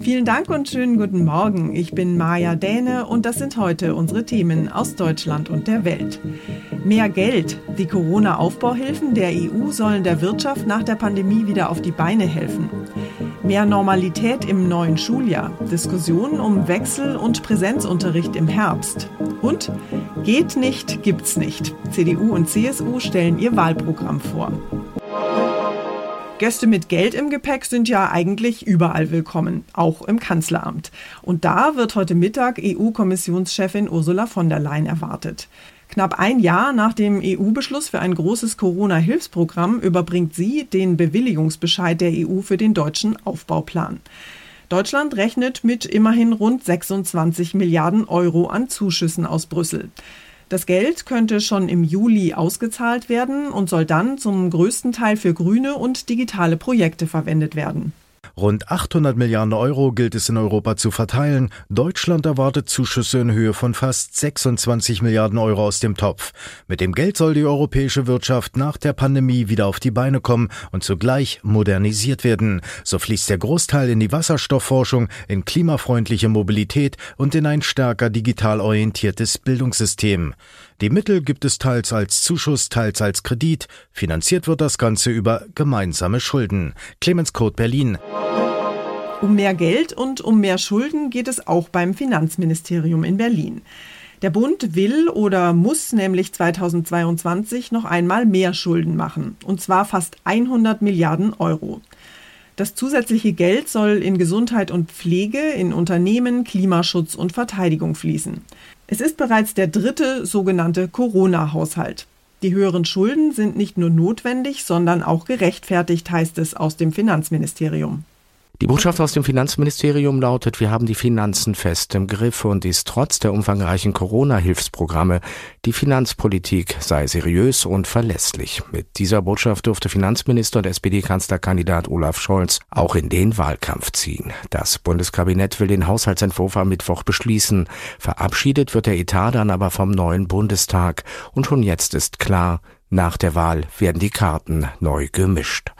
Vielen Dank und schönen guten Morgen. Ich bin Maja Däne und das sind heute unsere Themen aus Deutschland und der Welt. Mehr Geld. Die Corona-Aufbauhilfen der EU sollen der Wirtschaft nach der Pandemie wieder auf die Beine helfen. Mehr Normalität im neuen Schuljahr. Diskussionen um Wechsel- und Präsenzunterricht im Herbst. Und geht nicht, gibt's nicht. CDU und CSU stellen ihr Wahlprogramm vor. Gäste mit Geld im Gepäck sind ja eigentlich überall willkommen, auch im Kanzleramt. Und da wird heute Mittag EU-Kommissionschefin Ursula von der Leyen erwartet. Knapp ein Jahr nach dem EU-Beschluss für ein großes Corona-Hilfsprogramm überbringt sie den Bewilligungsbescheid der EU für den deutschen Aufbauplan. Deutschland rechnet mit immerhin rund 26 Milliarden Euro an Zuschüssen aus Brüssel. Das Geld könnte schon im Juli ausgezahlt werden und soll dann zum größten Teil für grüne und digitale Projekte verwendet werden. Rund 800 Milliarden Euro gilt es in Europa zu verteilen. Deutschland erwartet Zuschüsse in Höhe von fast 26 Milliarden Euro aus dem Topf. Mit dem Geld soll die europäische Wirtschaft nach der Pandemie wieder auf die Beine kommen und zugleich modernisiert werden. So fließt der Großteil in die Wasserstoffforschung, in klimafreundliche Mobilität und in ein stärker digital orientiertes Bildungssystem. Die Mittel gibt es teils als Zuschuss, teils als Kredit. Finanziert wird das Ganze über gemeinsame Schulden. Clemens Kurt Berlin. Um mehr Geld und um mehr Schulden geht es auch beim Finanzministerium in Berlin. Der Bund will oder muss nämlich 2022 noch einmal mehr Schulden machen, und zwar fast 100 Milliarden Euro. Das zusätzliche Geld soll in Gesundheit und Pflege, in Unternehmen, Klimaschutz und Verteidigung fließen. Es ist bereits der dritte sogenannte Corona-Haushalt. Die höheren Schulden sind nicht nur notwendig, sondern auch gerechtfertigt, heißt es aus dem Finanzministerium. Die Botschaft aus dem Finanzministerium lautet, wir haben die Finanzen fest im Griff und dies trotz der umfangreichen Corona-Hilfsprogramme. Die Finanzpolitik sei seriös und verlässlich. Mit dieser Botschaft durfte Finanzminister und SPD-Kanzlerkandidat Olaf Scholz auch in den Wahlkampf ziehen. Das Bundeskabinett will den Haushaltsentwurf am Mittwoch beschließen. Verabschiedet wird der Etat dann aber vom neuen Bundestag. Und schon jetzt ist klar, nach der Wahl werden die Karten neu gemischt.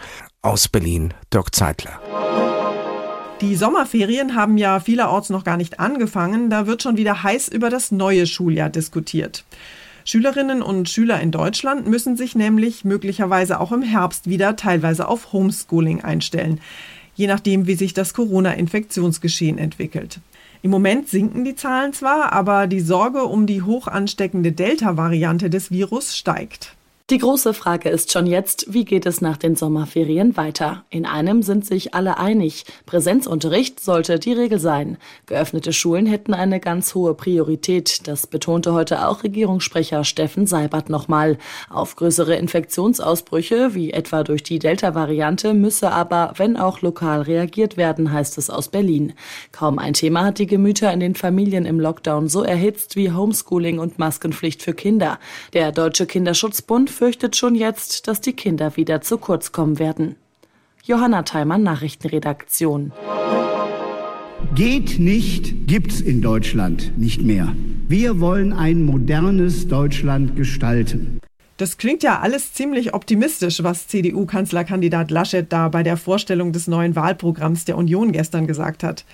Aus Berlin, Dirk Zeitler. Die Sommerferien haben ja vielerorts noch gar nicht angefangen. Da wird schon wieder heiß über das neue Schuljahr diskutiert. Schülerinnen und Schüler in Deutschland müssen sich nämlich möglicherweise auch im Herbst wieder teilweise auf Homeschooling einstellen, je nachdem, wie sich das Corona-Infektionsgeschehen entwickelt. Im Moment sinken die Zahlen zwar, aber die Sorge um die hoch ansteckende Delta-Variante des Virus steigt. Die große Frage ist schon jetzt, wie geht es nach den Sommerferien weiter? In einem sind sich alle einig. Präsenzunterricht sollte die Regel sein. Geöffnete Schulen hätten eine ganz hohe Priorität. Das betonte heute auch Regierungssprecher Steffen Seibert nochmal. Auf größere Infektionsausbrüche, wie etwa durch die Delta-Variante, müsse aber, wenn auch lokal reagiert werden, heißt es aus Berlin. Kaum ein Thema hat die Gemüter in den Familien im Lockdown so erhitzt wie Homeschooling und Maskenpflicht für Kinder. Der Deutsche Kinderschutzbund fürchtet schon jetzt, dass die Kinder wieder zu kurz kommen werden. Johanna Theimann, Nachrichtenredaktion. Geht nicht, gibt's in Deutschland nicht mehr. Wir wollen ein modernes Deutschland gestalten. Das klingt ja alles ziemlich optimistisch, was CDU-Kanzlerkandidat Laschet da bei der Vorstellung des neuen Wahlprogramms der Union gestern gesagt hat.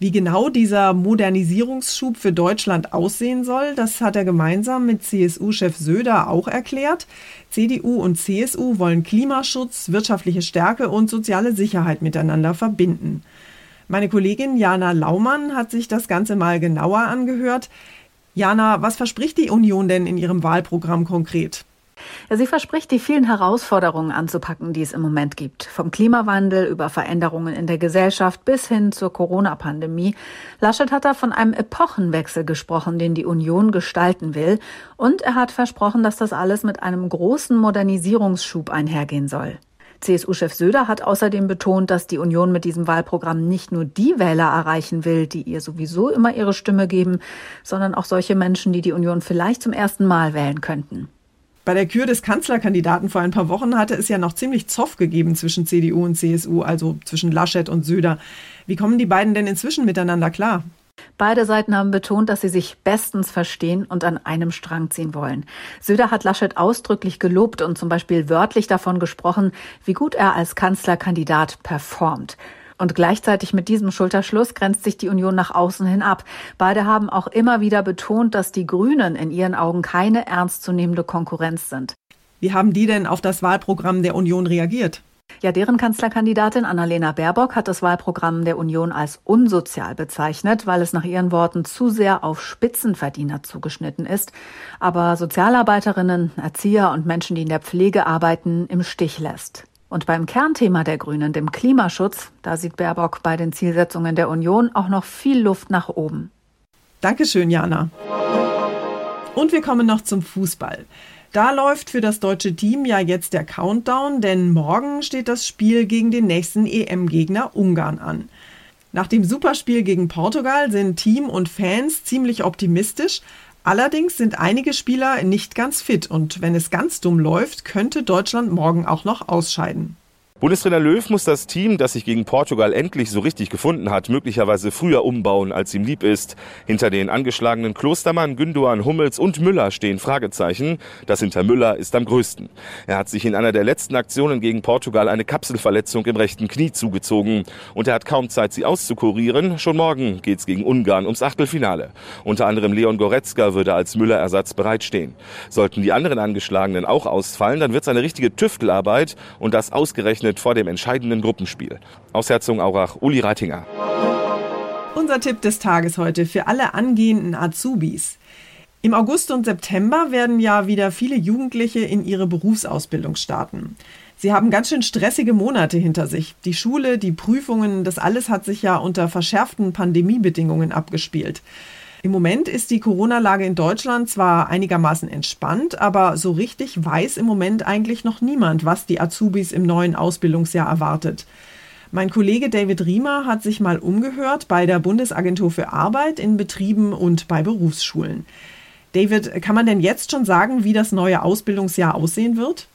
Wie genau dieser Modernisierungsschub für Deutschland aussehen soll, das hat er gemeinsam mit CSU-Chef Söder auch erklärt. CDU und CSU wollen Klimaschutz, wirtschaftliche Stärke und soziale Sicherheit miteinander verbinden. Meine Kollegin Jana Laumann hat sich das Ganze mal genauer angehört. Jana, was verspricht die Union denn in ihrem Wahlprogramm konkret? Sie verspricht, die vielen Herausforderungen anzupacken, die es im Moment gibt. Vom Klimawandel über Veränderungen in der Gesellschaft bis hin zur Corona-Pandemie. Laschet hat da von einem Epochenwechsel gesprochen, den die Union gestalten will. Und er hat versprochen, dass das alles mit einem großen Modernisierungsschub einhergehen soll. CSU-Chef Söder hat außerdem betont, dass die Union mit diesem Wahlprogramm nicht nur die Wähler erreichen will, die ihr sowieso immer ihre Stimme geben, sondern auch solche Menschen, die die Union vielleicht zum ersten Mal wählen könnten. Bei der Kür des Kanzlerkandidaten vor ein paar Wochen hatte es ja noch ziemlich Zoff gegeben zwischen CDU und CSU, also zwischen Laschet und Söder. Wie kommen die beiden denn inzwischen miteinander klar? Beide Seiten haben betont, dass sie sich bestens verstehen und an einem Strang ziehen wollen. Söder hat Laschet ausdrücklich gelobt und zum Beispiel wörtlich davon gesprochen, wie gut er als Kanzlerkandidat performt. Und gleichzeitig mit diesem Schulterschluss grenzt sich die Union nach außen hin ab. Beide haben auch immer wieder betont, dass die Grünen in ihren Augen keine ernstzunehmende Konkurrenz sind. Wie haben die denn auf das Wahlprogramm der Union reagiert? Ja, deren Kanzlerkandidatin Annalena Baerbock hat das Wahlprogramm der Union als unsozial bezeichnet, weil es nach ihren Worten zu sehr auf Spitzenverdiener zugeschnitten ist, aber Sozialarbeiterinnen, Erzieher und Menschen, die in der Pflege arbeiten, im Stich lässt. Und beim Kernthema der Grünen, dem Klimaschutz, da sieht Baerbock bei den Zielsetzungen der Union auch noch viel Luft nach oben. Dankeschön, Jana. Und wir kommen noch zum Fußball. Da läuft für das deutsche Team ja jetzt der Countdown, denn morgen steht das Spiel gegen den nächsten EM-Gegner Ungarn an. Nach dem Superspiel gegen Portugal sind Team und Fans ziemlich optimistisch, Allerdings sind einige Spieler nicht ganz fit und wenn es ganz dumm läuft, könnte Deutschland morgen auch noch ausscheiden. Bundestrainer Löw muss das Team, das sich gegen Portugal endlich so richtig gefunden hat, möglicherweise früher umbauen, als ihm lieb ist. Hinter den angeschlagenen Klostermann, Gündogan, Hummels und Müller stehen Fragezeichen. Das hinter Müller ist am größten. Er hat sich in einer der letzten Aktionen gegen Portugal eine Kapselverletzung im rechten Knie zugezogen. Und er hat kaum Zeit, sie auszukurieren. Schon morgen geht's gegen Ungarn ums Achtelfinale. Unter anderem Leon Goretzka würde als Müller-Ersatz bereitstehen. Sollten die anderen Angeschlagenen auch ausfallen, dann wird's eine richtige Tüftelarbeit und das ausgerechnet ausgerechnet vor dem entscheidenden Gruppenspiel. Aus Herzogenaurach, Uli Reitinger. Unser Tipp des Tages heute für alle angehenden Azubis. Im August und September werden ja wieder viele Jugendliche in ihre Berufsausbildung starten. Sie haben ganz schön stressige Monate hinter sich. Die Schule, die Prüfungen, das alles hat sich ja unter verschärften Pandemiebedingungen abgespielt. Im Moment ist die Corona-Lage in Deutschland zwar einigermaßen entspannt, aber so richtig weiß im Moment eigentlich noch niemand, was die Azubis im neuen Ausbildungsjahr erwartet. Mein Kollege David Riemer hat sich mal umgehört bei der Bundesagentur für Arbeit in Betrieben und bei Berufsschulen. David, kann man denn jetzt schon sagen, wie das neue Ausbildungsjahr aussehen wird?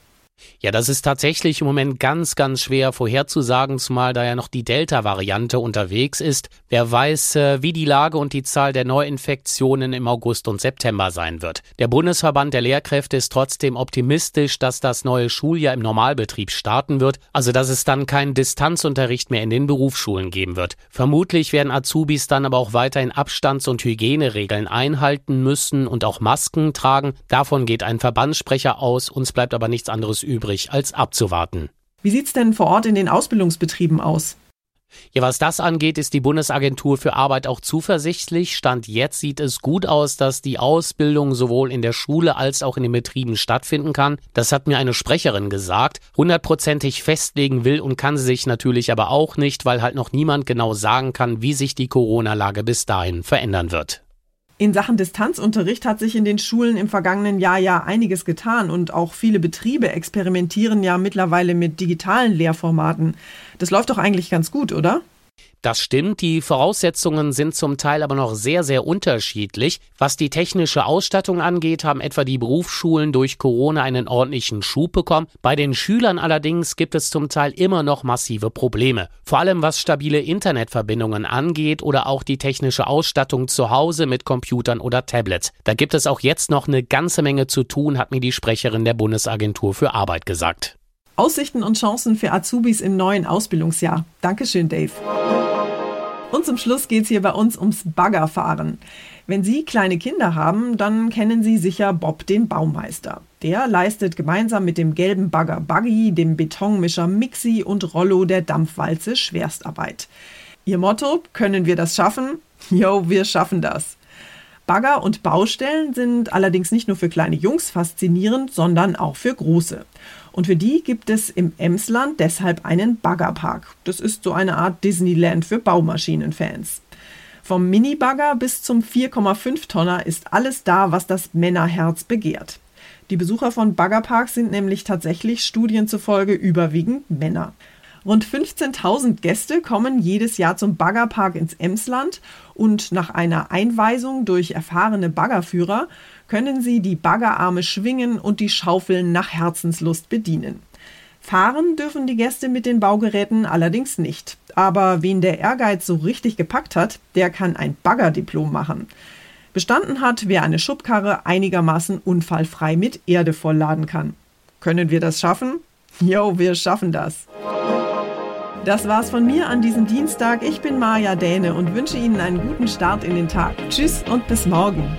Ja, das ist tatsächlich im Moment ganz, ganz schwer vorherzusagen, zumal da ja noch die Delta-Variante unterwegs ist. Wer weiß, äh, wie die Lage und die Zahl der Neuinfektionen im August und September sein wird. Der Bundesverband der Lehrkräfte ist trotzdem optimistisch, dass das neue Schuljahr im Normalbetrieb starten wird, also dass es dann keinen Distanzunterricht mehr in den Berufsschulen geben wird. Vermutlich werden Azubis dann aber auch weiterhin Abstands- und Hygieneregeln einhalten müssen und auch Masken tragen. Davon geht ein Verbandssprecher aus, uns bleibt aber nichts anderes übrig, als abzuwarten. Wie sieht es denn vor Ort in den Ausbildungsbetrieben aus? Ja, was das angeht, ist die Bundesagentur für Arbeit auch zuversichtlich. Stand jetzt sieht es gut aus, dass die Ausbildung sowohl in der Schule als auch in den Betrieben stattfinden kann. Das hat mir eine Sprecherin gesagt. Hundertprozentig festlegen will und kann sie sich natürlich aber auch nicht, weil halt noch niemand genau sagen kann, wie sich die Corona-Lage bis dahin verändern wird. In Sachen Distanzunterricht hat sich in den Schulen im vergangenen Jahr ja einiges getan und auch viele Betriebe experimentieren ja mittlerweile mit digitalen Lehrformaten. Das läuft doch eigentlich ganz gut, oder? Das stimmt, die Voraussetzungen sind zum Teil aber noch sehr, sehr unterschiedlich. Was die technische Ausstattung angeht, haben etwa die Berufsschulen durch Corona einen ordentlichen Schub bekommen. Bei den Schülern allerdings gibt es zum Teil immer noch massive Probleme. Vor allem was stabile Internetverbindungen angeht oder auch die technische Ausstattung zu Hause mit Computern oder Tablets. Da gibt es auch jetzt noch eine ganze Menge zu tun, hat mir die Sprecherin der Bundesagentur für Arbeit gesagt. Aussichten und Chancen für Azubis im neuen Ausbildungsjahr. Dankeschön, Dave. Und zum Schluss geht es hier bei uns ums Baggerfahren. Wenn Sie kleine Kinder haben, dann kennen Sie sicher Bob den Baumeister. Der leistet gemeinsam mit dem gelben Bagger Buggy, dem Betonmischer Mixi und Rollo der Dampfwalze Schwerstarbeit. Ihr Motto, können wir das schaffen? Jo, wir schaffen das. Bagger und Baustellen sind allerdings nicht nur für kleine Jungs faszinierend, sondern auch für große. Und für die gibt es im Emsland deshalb einen Baggerpark. Das ist so eine Art Disneyland für Baumaschinenfans. Vom Mini-Bagger bis zum 4,5 Tonner ist alles da, was das Männerherz begehrt. Die Besucher von Baggerparks sind nämlich tatsächlich Studien zufolge überwiegend Männer. Rund 15.000 Gäste kommen jedes Jahr zum Baggerpark ins Emsland und nach einer Einweisung durch erfahrene Baggerführer können sie die Baggerarme schwingen und die Schaufeln nach Herzenslust bedienen. Fahren dürfen die Gäste mit den Baugeräten allerdings nicht. Aber wen der Ehrgeiz so richtig gepackt hat, der kann ein Baggerdiplom machen. Bestanden hat, wer eine Schubkarre einigermaßen unfallfrei mit Erde vollladen kann. Können wir das schaffen? Jo, wir schaffen das. Das war's von mir an diesem Dienstag. Ich bin Maja Däne und wünsche Ihnen einen guten Start in den Tag. Tschüss und bis morgen.